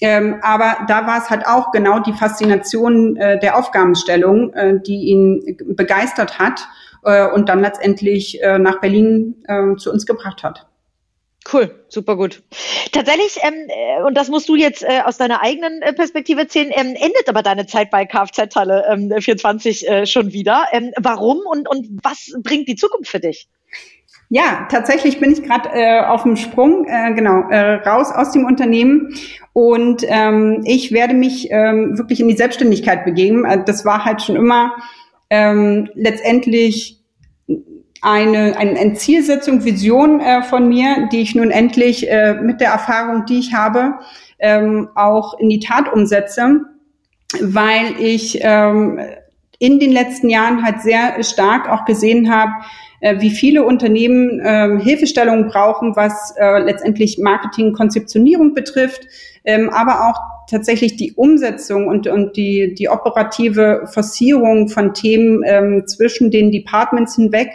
Ähm, aber da war es halt auch genau die Faszination äh, der Aufgabenstellung, äh, die ihn begeistert hat äh, und dann letztendlich äh, nach Berlin äh, zu uns gebracht hat. Cool, super gut. Tatsächlich, ähm, äh, und das musst du jetzt äh, aus deiner eigenen äh, Perspektive erzählen, ähm, endet aber deine Zeit bei Kfz-Teile ähm, 24 äh, schon wieder. Ähm, warum und, und was bringt die Zukunft für dich? Ja, tatsächlich bin ich gerade äh, auf dem Sprung, äh, genau, äh, raus aus dem Unternehmen und ähm, ich werde mich ähm, wirklich in die Selbstständigkeit begeben. Das war halt schon immer ähm, letztendlich eine, eine, Zielsetzung, Vision äh, von mir, die ich nun endlich äh, mit der Erfahrung, die ich habe, ähm, auch in die Tat umsetze, weil ich ähm, in den letzten Jahren halt sehr stark auch gesehen habe, äh, wie viele Unternehmen äh, Hilfestellungen brauchen, was äh, letztendlich Marketing-Konzeptionierung betrifft, ähm, aber auch tatsächlich die Umsetzung und, und die, die operative Forcierung von Themen ähm, zwischen den Departments hinweg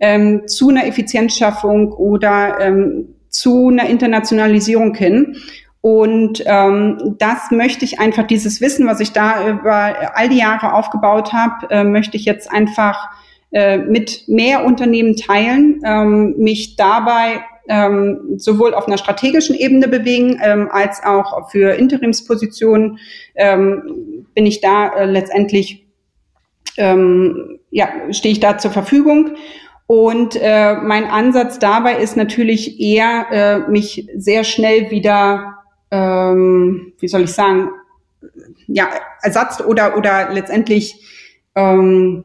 ähm, zu einer Effizienzschaffung oder ähm, zu einer Internationalisierung hin. Und ähm, das möchte ich einfach, dieses Wissen, was ich da über all die Jahre aufgebaut habe, äh, möchte ich jetzt einfach äh, mit mehr Unternehmen teilen, ähm, mich dabei ähm, sowohl auf einer strategischen Ebene bewegen, ähm, als auch für Interimspositionen ähm, bin ich da äh, letztendlich, ähm, ja, stehe ich da zur Verfügung. Und äh, mein Ansatz dabei ist natürlich eher, äh, mich sehr schnell wieder ähm, wie soll ich sagen, ja, Ersatz oder, oder letztendlich ähm,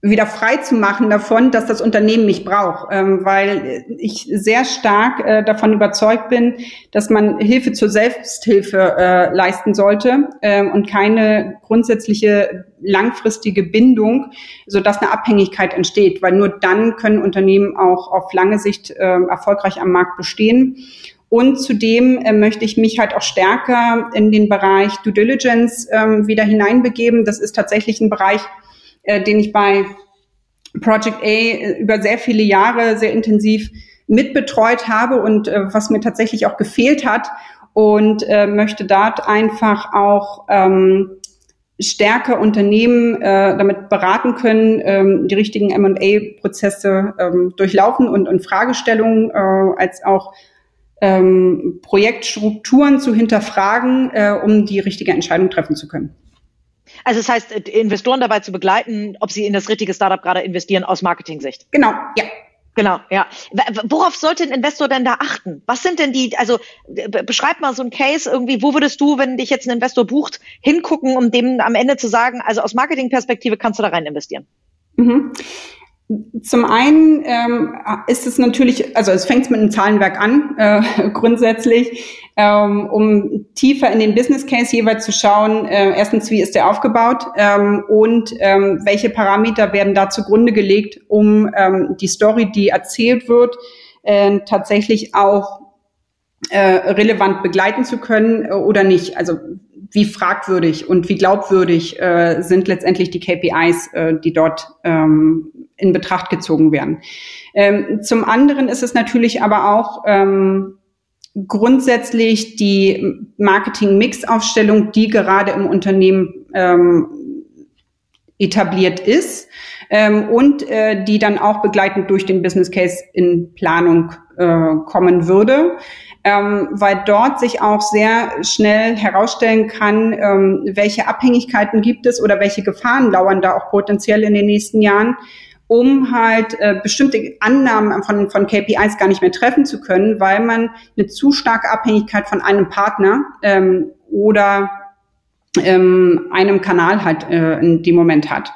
wieder frei zu machen davon, dass das Unternehmen mich braucht, ähm, weil ich sehr stark äh, davon überzeugt bin, dass man Hilfe zur Selbsthilfe äh, leisten sollte äh, und keine grundsätzliche langfristige Bindung, so dass eine Abhängigkeit entsteht, weil nur dann können Unternehmen auch auf lange Sicht äh, erfolgreich am Markt bestehen. Und zudem äh, möchte ich mich halt auch stärker in den Bereich Due Diligence ähm, wieder hineinbegeben. Das ist tatsächlich ein Bereich, äh, den ich bei Project A äh, über sehr viele Jahre sehr intensiv mitbetreut habe und äh, was mir tatsächlich auch gefehlt hat und äh, möchte dort einfach auch ähm, stärker Unternehmen äh, damit beraten können, ähm, die richtigen M&A-Prozesse ähm, durchlaufen und, und Fragestellungen äh, als auch ähm, Projektstrukturen zu hinterfragen, äh, um die richtige Entscheidung treffen zu können. Also das heißt, äh, Investoren dabei zu begleiten, ob sie in das richtige Startup gerade investieren aus Marketing-Sicht. Genau, ja. Genau, ja. Worauf sollte ein Investor denn da achten? Was sind denn die, also beschreib mal so ein Case irgendwie, wo würdest du, wenn dich jetzt ein Investor bucht, hingucken, um dem am Ende zu sagen, also aus Marketing-Perspektive kannst du da rein investieren? Mhm. Zum einen ähm, ist es natürlich, also es fängt mit einem Zahlenwerk an, äh, grundsätzlich, ähm, um tiefer in den Business Case jeweils zu schauen, äh, erstens, wie ist der aufgebaut ähm, und ähm, welche Parameter werden da zugrunde gelegt, um ähm, die Story, die erzählt wird, äh, tatsächlich auch äh, relevant begleiten zu können äh, oder nicht. Also wie fragwürdig und wie glaubwürdig äh, sind letztendlich die KPIs, äh, die dort ähm, in Betracht gezogen werden. Ähm, zum anderen ist es natürlich aber auch ähm, grundsätzlich die Marketing-Mix-Aufstellung, die gerade im Unternehmen ähm, etabliert ist ähm, und äh, die dann auch begleitend durch den Business Case in Planung äh, kommen würde ähm, weil dort sich auch sehr schnell herausstellen kann, ähm, welche Abhängigkeiten gibt es oder welche Gefahren lauern da auch potenziell in den nächsten Jahren, um halt äh, bestimmte Annahmen von, von KPIs gar nicht mehr treffen zu können, weil man eine zu starke Abhängigkeit von einem Partner ähm, oder ähm, einem Kanal halt äh, in dem Moment hat.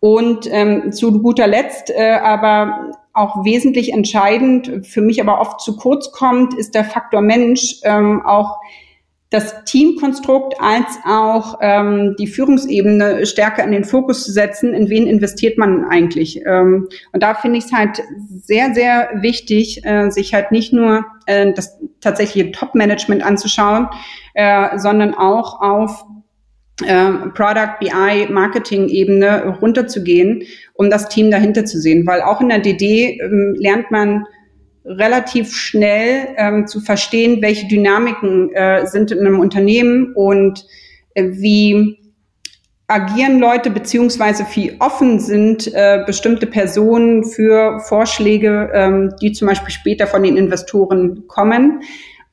Und ähm, zu guter Letzt äh, aber auch wesentlich entscheidend, für mich aber oft zu kurz kommt, ist der Faktor Mensch, ähm, auch das Teamkonstrukt als auch ähm, die Führungsebene stärker in den Fokus zu setzen, in wen investiert man eigentlich. Ähm, und da finde ich es halt sehr, sehr wichtig, äh, sich halt nicht nur äh, das tatsächliche Top-Management anzuschauen, äh, sondern auch auf äh, Product, BI, Marketing-Ebene runterzugehen, um das Team dahinter zu sehen. Weil auch in der DD ähm, lernt man relativ schnell ähm, zu verstehen, welche Dynamiken äh, sind in einem Unternehmen und äh, wie agieren Leute beziehungsweise wie offen sind äh, bestimmte Personen für Vorschläge, ähm, die zum Beispiel später von den Investoren kommen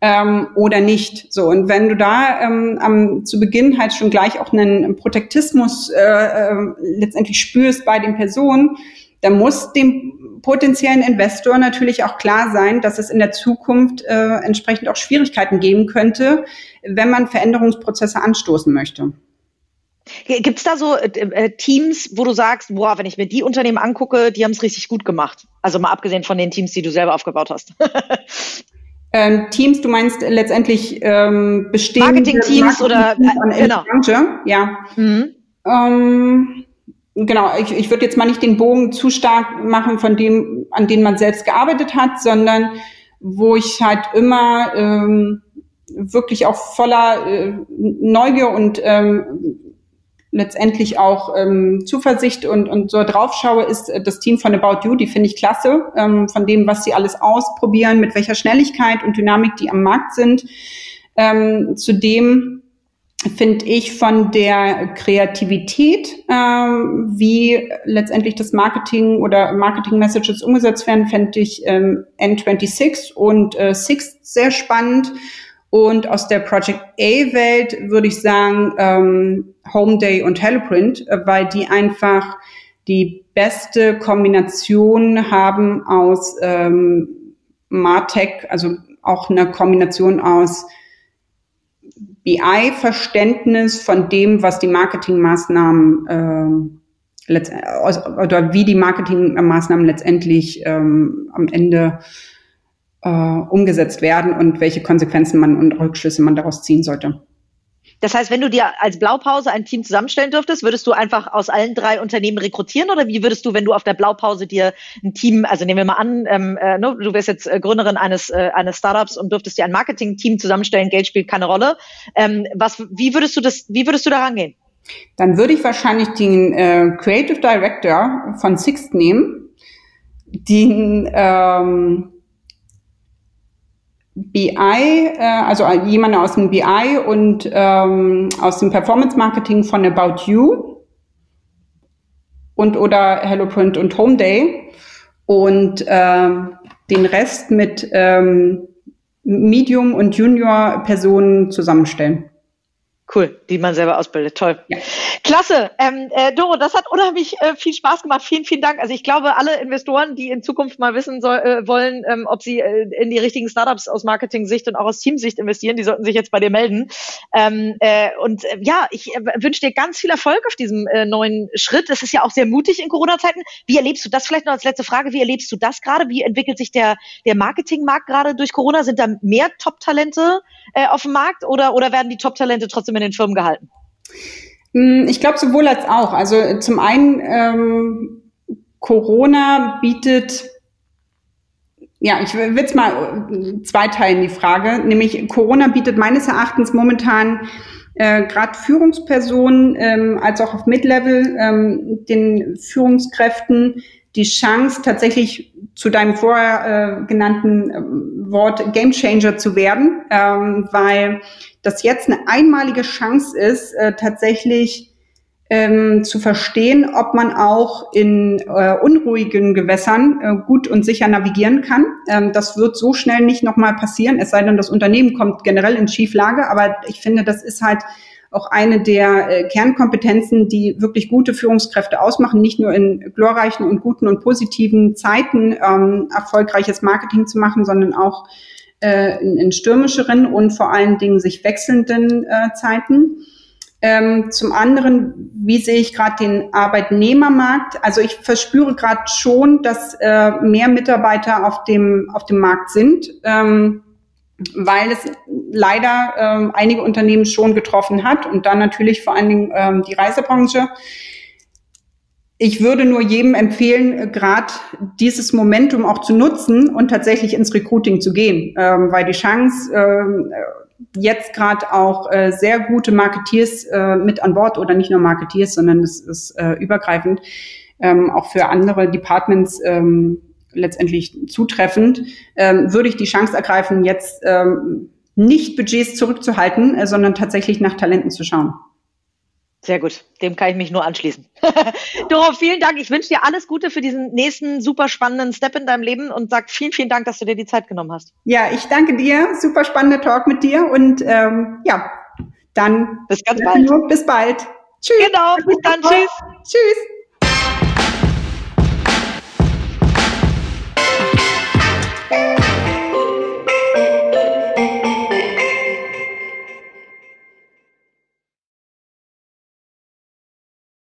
ähm, oder nicht. So und wenn du da ähm, am, zu Beginn halt schon gleich auch einen Protektismus äh, äh, letztendlich spürst bei den Personen, dann muss dem potenziellen Investor natürlich auch klar sein, dass es in der Zukunft äh, entsprechend auch Schwierigkeiten geben könnte, wenn man Veränderungsprozesse anstoßen möchte. Gibt es da so äh, äh, Teams, wo du sagst, boah, wenn ich mir die Unternehmen angucke, die haben es richtig gut gemacht? Also mal abgesehen von den Teams, die du selber aufgebaut hast. Ähm, Teams, du meinst letztendlich ähm, bestehende Marketing-Teams oder äh, genau. Branche, ja. Mhm. Ähm, genau, ich, ich würde jetzt mal nicht den Bogen zu stark machen von dem, an dem man selbst gearbeitet hat, sondern wo ich halt immer ähm, wirklich auch voller äh, Neugier und ähm, letztendlich auch ähm, Zuversicht und, und so drauf schaue, ist äh, das Team von About You, die finde ich klasse, ähm, von dem, was sie alles ausprobieren, mit welcher Schnelligkeit und Dynamik die am Markt sind. Ähm, zudem finde ich von der Kreativität, ähm, wie letztendlich das Marketing oder Marketing-Messages umgesetzt werden, fände ich ähm, N26 und äh, Six sehr spannend. Und aus der Project A-Welt würde ich sagen ähm, Home Day und Helloprint, äh, weil die einfach die beste Kombination haben aus ähm, Martech, also auch eine Kombination aus BI-Verständnis von dem, was die Marketingmaßnahmen äh, oder wie die Marketingmaßnahmen letztendlich ähm, am Ende äh, umgesetzt werden und welche Konsequenzen man und Rückschlüsse man daraus ziehen sollte. Das heißt, wenn du dir als Blaupause ein Team zusammenstellen dürftest, würdest du einfach aus allen drei Unternehmen rekrutieren oder wie würdest du, wenn du auf der Blaupause dir ein Team, also nehmen wir mal an, ähm, äh, ne, du wärst jetzt äh, Gründerin eines, äh, eines Startups und dürftest dir ein Marketing-Team zusammenstellen, Geld spielt keine Rolle. Ähm, was, wie würdest du das, wie würdest du da rangehen? Dann würde ich wahrscheinlich den äh, Creative Director von Sixt nehmen, den ähm, BI, äh, also jemand aus dem BI und ähm, aus dem Performance Marketing von About You und oder HelloPrint und Homeday und äh, den Rest mit ähm, Medium und Junior Personen zusammenstellen. Cool, die man selber ausbildet. Toll. Ja. Klasse. Ähm, äh, Doro, das hat unheimlich äh, viel Spaß gemacht. Vielen, vielen Dank. Also ich glaube, alle Investoren, die in Zukunft mal wissen soll, äh, wollen, ähm, ob sie äh, in die richtigen Startups aus Marketing-Sicht und auch aus Teamsicht investieren, die sollten sich jetzt bei dir melden. Ähm, äh, und äh, ja, ich äh, wünsche dir ganz viel Erfolg auf diesem äh, neuen Schritt. Das ist ja auch sehr mutig in Corona-Zeiten. Wie erlebst du das vielleicht noch als letzte Frage? Wie erlebst du das gerade? Wie entwickelt sich der, der Marketingmarkt gerade durch Corona? Sind da mehr Top-Talente äh, auf dem Markt oder, oder werden die Top-Talente trotzdem in den Firmen gehalten? Hm, ich glaube sowohl als auch. Also zum einen ähm, Corona bietet ja, ich will es mal äh, zweiteilen, die Frage. Nämlich Corona bietet meines Erachtens momentan äh, gerade Führungspersonen ähm, als auch auf Mid-Level ähm, den Führungskräften die Chance, tatsächlich zu deinem vorher äh, genannten äh, Wort Gamechanger zu werden, ähm, weil das jetzt eine einmalige Chance ist, äh, tatsächlich ähm, zu verstehen, ob man auch in äh, unruhigen Gewässern äh, gut und sicher navigieren kann. Ähm, das wird so schnell nicht nochmal passieren, es sei denn, das Unternehmen kommt generell in Schieflage. Aber ich finde, das ist halt auch eine der äh, Kernkompetenzen, die wirklich gute Führungskräfte ausmachen, nicht nur in glorreichen und guten und positiven Zeiten ähm, erfolgreiches Marketing zu machen, sondern auch äh, in, in stürmischeren und vor allen Dingen sich wechselnden äh, Zeiten. Ähm, zum anderen, wie sehe ich gerade den Arbeitnehmermarkt? Also ich verspüre gerade schon, dass äh, mehr Mitarbeiter auf dem auf dem Markt sind. Ähm, weil es leider ähm, einige Unternehmen schon getroffen hat und dann natürlich vor allen Dingen ähm, die Reisebranche. Ich würde nur jedem empfehlen, äh, gerade dieses Momentum auch zu nutzen und tatsächlich ins Recruiting zu gehen, ähm, weil die Chance, ähm, jetzt gerade auch äh, sehr gute Marketeers äh, mit an Bord oder nicht nur Marketeers, sondern es ist äh, übergreifend, ähm, auch für andere Departments ähm, letztendlich zutreffend, ähm, würde ich die Chance ergreifen, jetzt ähm, nicht Budgets zurückzuhalten, äh, sondern tatsächlich nach Talenten zu schauen. Sehr gut, dem kann ich mich nur anschließen. Doro, vielen Dank. Ich wünsche dir alles Gute für diesen nächsten super spannenden Step in deinem Leben und sag vielen, vielen Dank, dass du dir die Zeit genommen hast. Ja, ich danke dir. Super spannender Talk mit dir und ähm, ja, dann bis ganz bald. Bis bald. Tschüss. Genau, bis dann. Tschüss. Tschüss.